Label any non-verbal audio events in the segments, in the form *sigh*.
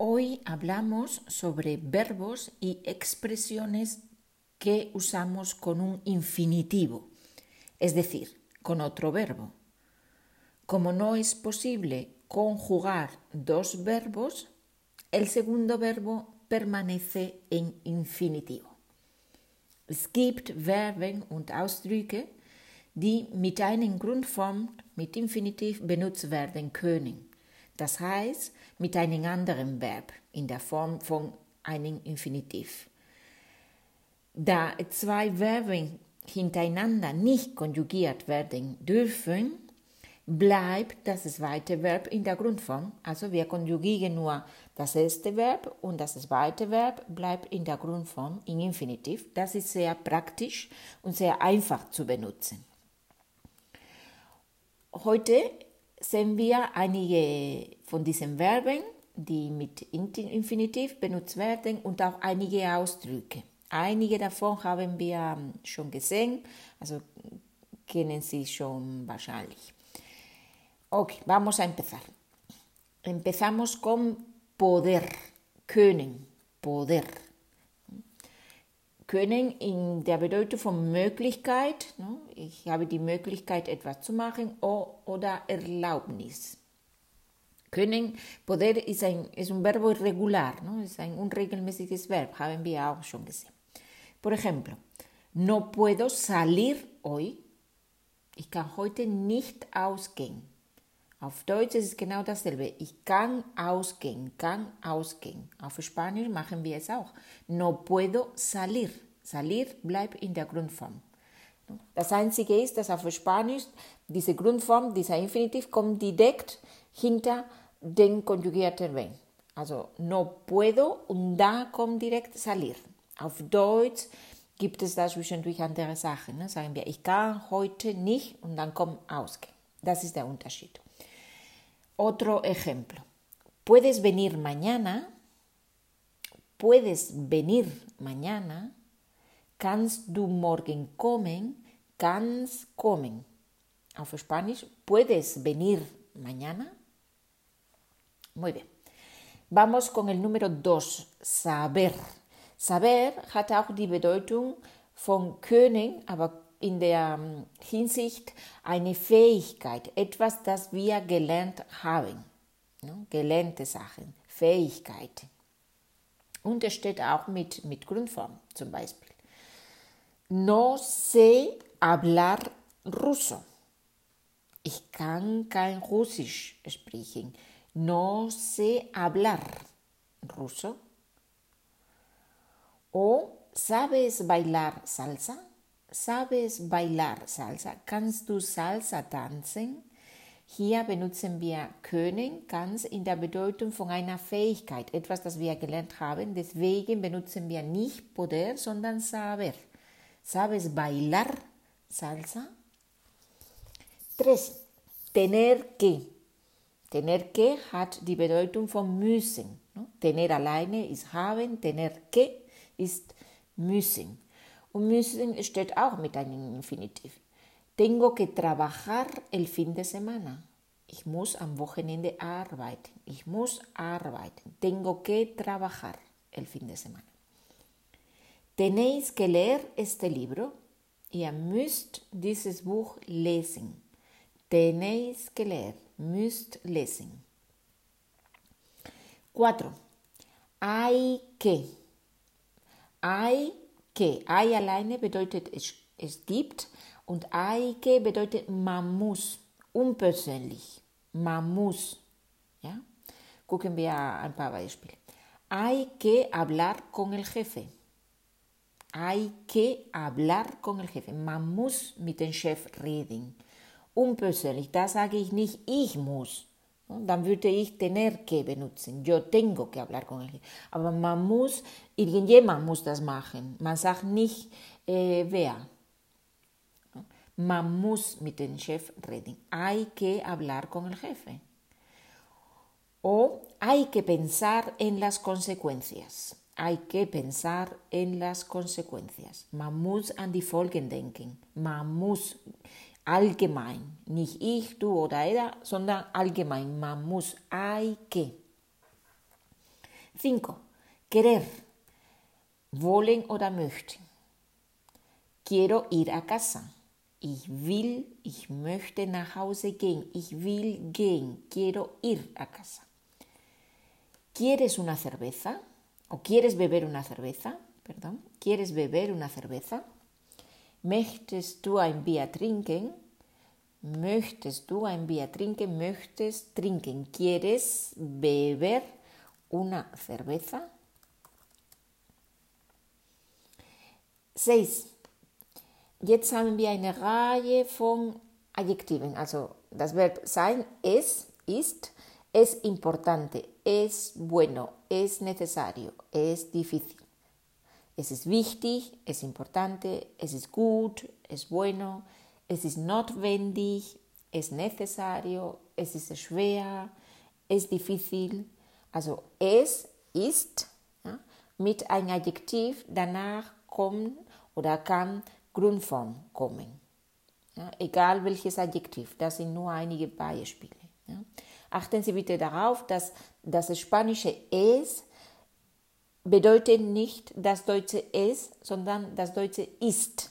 Hoy hablamos sobre verbos y expresiones que usamos con un infinitivo, es decir, con otro verbo. Como no es posible conjugar dos verbos, el segundo verbo permanece en infinitivo. Es gibt Verben und Ausdrücke, die mit einer Grundform mit Infinitiv benutzt werden können. Das heißt, mit einem anderen Verb in der Form von einem Infinitiv. Da zwei Verben hintereinander nicht konjugiert werden dürfen, bleibt das zweite Verb in der Grundform. Also wir konjugieren nur das erste Verb und das zweite Verb bleibt in der Grundform in Infinitiv. Das ist sehr praktisch und sehr einfach zu benutzen. Heute sehen wir einige von diesen Verben, die mit Infinitiv benutzt werden und auch einige Ausdrücke. Einige davon haben wir schon gesehen, also kennen Sie schon wahrscheinlich. Ok, vamos a empezar. Empezamos con poder, können, poder. Können in der Bedeutung von Möglichkeit, ne? ich habe die Möglichkeit etwas zu machen, oder Erlaubnis. Können, poder ist ein, ist un verbo irregular, ¿no? ist ein unregelmäßiges Verb, haben wir auch schon gesehen. Por ejemplo, no puedo salir hoy. Ich kann heute nicht ausgehen. Auf Deutsch ist es genau dasselbe. Ich kann ausgehen, kann ausgehen. Auf Spanisch machen wir es auch. No puedo salir. Salir bleibt in der Grundform. Das Einzige ist, dass auf Spanisch diese Grundform, dieser Infinitiv, kommt direkt hinter den konjugierten Verb. Also no puedo und da kommt direkt salir. Auf Deutsch gibt es da zwischendurch andere Sachen. Ne? Sagen wir, ich kann heute nicht und dann kommt ausgehen. Das ist der Unterschied. Otro ejemplo. Puedes venir mañana. Puedes venir mañana. Kannst du morgen kommen? Kannst kommen. Auf Spanisch, puedes venir mañana. Muy bien. Vamos con el número 2, saber. Saber hat auch die Bedeutung von können, aber in der Hinsicht eine Fähigkeit, etwas, das wir gelernt haben. Ne? Gelernte Sachen, Fähigkeiten. Und es steht auch mit, mit Grundform zum Beispiel. No sé hablar ruso. Ich kann kein Russisch sprechen. No sé hablar ruso. O ¿sabes bailar salsa? ¿Sabes bailar Salsa? Kannst du Salsa tanzen? Hier benutzen wir können ganz in der Bedeutung von einer Fähigkeit, etwas, das wir gelernt haben. Deswegen benutzen wir nicht poder, sondern saber. ¿Sabes bailar salsa? 3. Tener que. Tener que hat die Bedeutung von müssen. Tener alleine ist haben, tener que ist müssen. Und müssen steht auch mit einem Infinitiv. Tengo que trabajar el fin de semana. Ich muss am Wochenende arbeiten. Ich muss arbeiten. Tengo que trabajar el fin de semana. Tenéis que leer este libro. Ihr müsst dieses Buch lesen. Tenéis que leer. Müsst lesen. 4. Hay que. Hay que. Hay alleine bedeutet es, es gibt und que bedeutet man muss. Unpersönlich. Man muss. Ja? Gucken wir ein paar Beispiele. Hay que hablar con el jefe. Hay que hablar con el jefe. Man muss mit dem Chef reden. Unpersönlich, da sage ich nicht, ich muss. Dann würde ich tener que benutzen. Yo tengo que hablar con él. Aber man muss, irgendjemand muss das machen. Man sagt nicht, äh, wer. Man muss mit dem Chef reden. Hay que hablar con el jefe. O hay que pensar en las consecuencias. Hay que pensar en las consecuencias. Man muss an die Folgen denken. Man muss allgemein. Nicht ich, du oder er, sondern allgemein. Man muss, hay que. 5. Querer. Wollen oder möchten. Quiero ir a casa. Ich will, ich möchte nach Hause gehen. Ich will gehen. Quiero ir a casa. ¿Quieres una cerveza? ¿O quieres beber una cerveza? Perdón. ¿Quieres beber una cerveza? Möchtest du ein Bier trinken? Möchtest du ein Bier trinken? Möchtest trinken. ¿Quieres beber una cerveza? 6. Jetzt haben wir eine Reihe von Adjektiven. Also das Verb sein, es, ist, es importante, es bueno, es necesario, es difícil. Es ist wichtig, es importante, es ist gut, es bueno, es ist notwendig, es necesario, es ist schwer, es difícil. Also es ist ja, mit einem Adjektiv danach kommt oder kann Grundform kommen. Ja, egal welches Adjektiv, das sind nur einige Beispiele. Ja. Achten Sie bitte darauf, dass das spanische es bedeutet nicht das deutsche es, sondern das deutsche ist.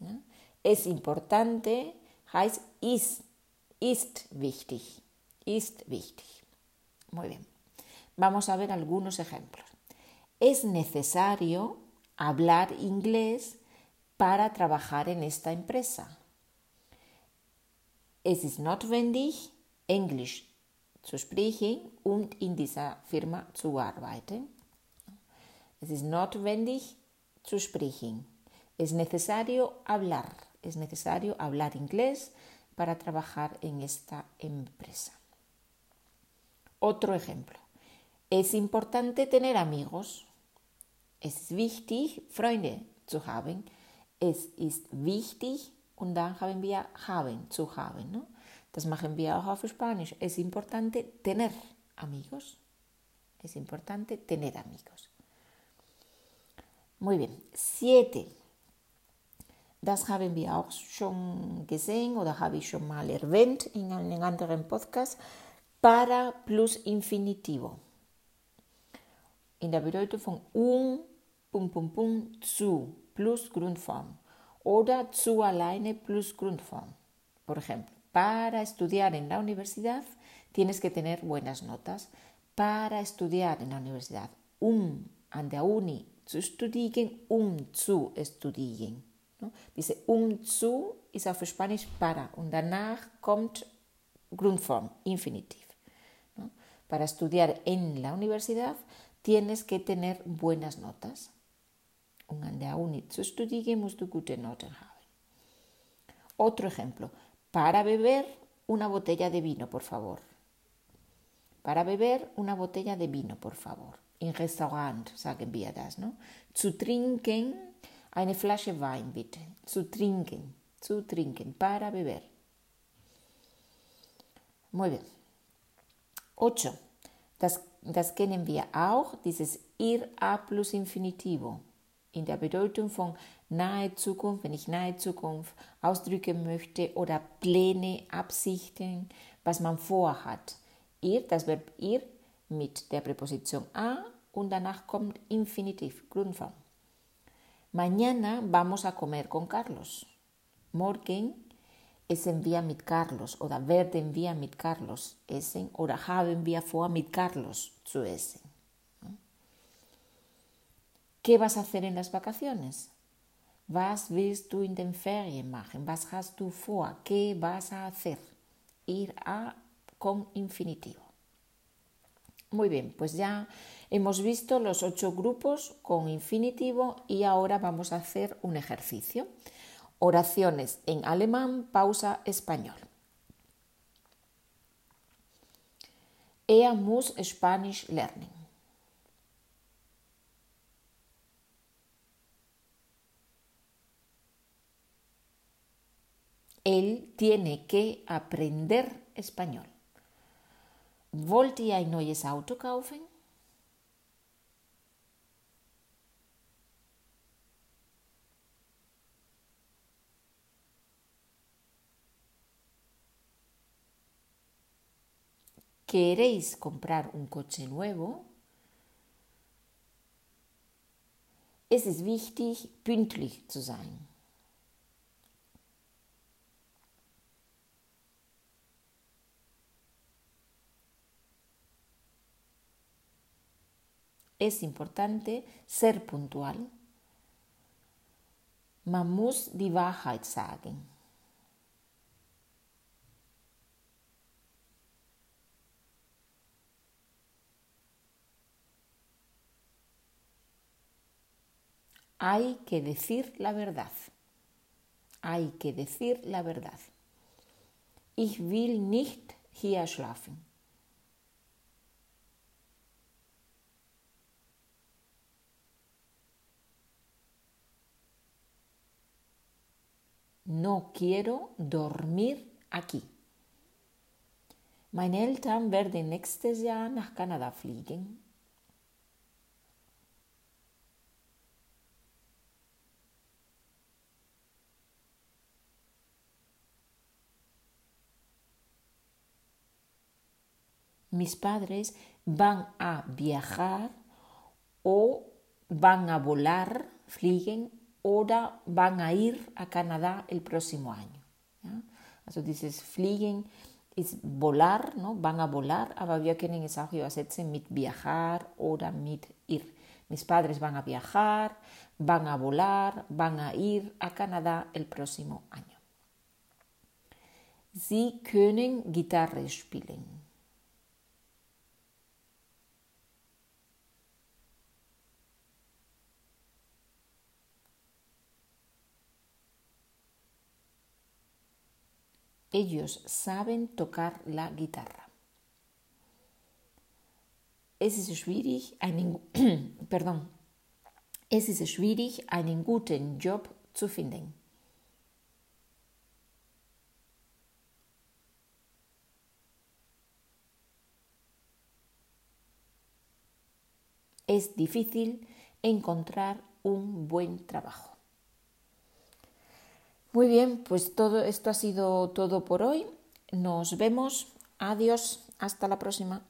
Ja. Es importante heißt ist, ist wichtig, ist wichtig. Muy bien. Vamos a ver algunos ejemplos. Es necesario hablar inglés para trabajar en esta empresa. Es ist notwendig, Englisch zu sprechen und in dieser Firma zu arbeiten. Es ist notwendig zu sprechen. Es necesario hablar. Es necesario hablar inglés para trabajar en esta empresa. Otro ejemplo. Es importante tener amigos. Es ist wichtig, Freunde zu haben. Es ist wichtig und dann haben wir haben, zu haben. ¿no? Das machen wir auch auf Spanisch. Es importante tener amigos. Es importante tener amigos. Muy bien. Siete. Das haben wir auch schon gesehen oder habe ich schon mal erwähnt in einem anderen Podcast. Para plus infinitivo. In der Bedeutung von um, pum, pum, pum, zu plus Grundform oder zu alleine plus Grundform. Por ejemplo, para estudiar en la universidad tienes que tener buenas notas. Para estudiar en la universidad, um an der Uni zu studieren, um zu studieren. ¿no? Dice um zu ist auf Spanisch para und danach kommt Grundform, Infinitiv. ¿no? Para estudiar en la universidad tienes que tener buenas notas. Und an der Uni zu studieren musst du gute Noten haben. Otro ejemplo. Para beber una botella de vino, por favor. Para beber una botella de vino, por favor. Im Restaurant sagen wir das, no? Zu trinken eine Flasche Wein, bitte. Zu trinken, zu trinken, para beber. Muy bien. Ocho. Das, das kennen wir auch, dieses ir a plus infinitivo in der Bedeutung von nahe Zukunft, wenn ich nahe Zukunft ausdrücken möchte oder Pläne, Absichten, was man vorhat. Ir, das Verb ir mit der Präposition a und danach kommt Infinitiv, Grundform. Mañana vamos a comer con Carlos. Morgen essen wir mit Carlos oder werden wir mit Carlos essen oder haben wir vor mit Carlos zu essen. ¿Qué vas a hacer en las vacaciones? Was willst du in den Ferien machen? Was hast du vor? ¿Qué vas a hacer? Ir a con infinitivo. Muy bien, pues ya hemos visto los ocho grupos con infinitivo y ahora vamos a hacer un ejercicio. Oraciones en alemán, pausa español. Er muss Spanisch lernen. Él tiene que aprender español. Wollt ihr ein neues Auto kaufen? ¿Queréis comprar un coche nuevo? Es ist wichtig, pünktlich zu sein. Es importante ser puntual. Man muss die Wahrheit sagen. Hay que decir la verdad. Hay que decir la verdad. Ich will nicht hier schlafen. No quiero dormir aquí. Meine Eltern werden nächstes Jahr nach Kanada fliegen. Mis padres van a viajar o van a volar, fliegen oder van a ir a Canadá el próximo año. Ja? Also dieses Fliegen ist volar, ¿no? van a volar, aber wir können es auch übersetzen mit viajar oder mit ir. Mis padres van a viajar, van a volar, van a ir a Canadá el próximo año. Sie können Gitarre spielen. Ellos saben tocar la guitarra. Es ist schwierig, einen, *clears throat* pardon, es ist schwierig, einen guten Job zu finden. Es difícil encontrar un buen trabajo. Muy bien, pues todo esto ha sido todo por hoy. Nos vemos. Adiós. Hasta la próxima.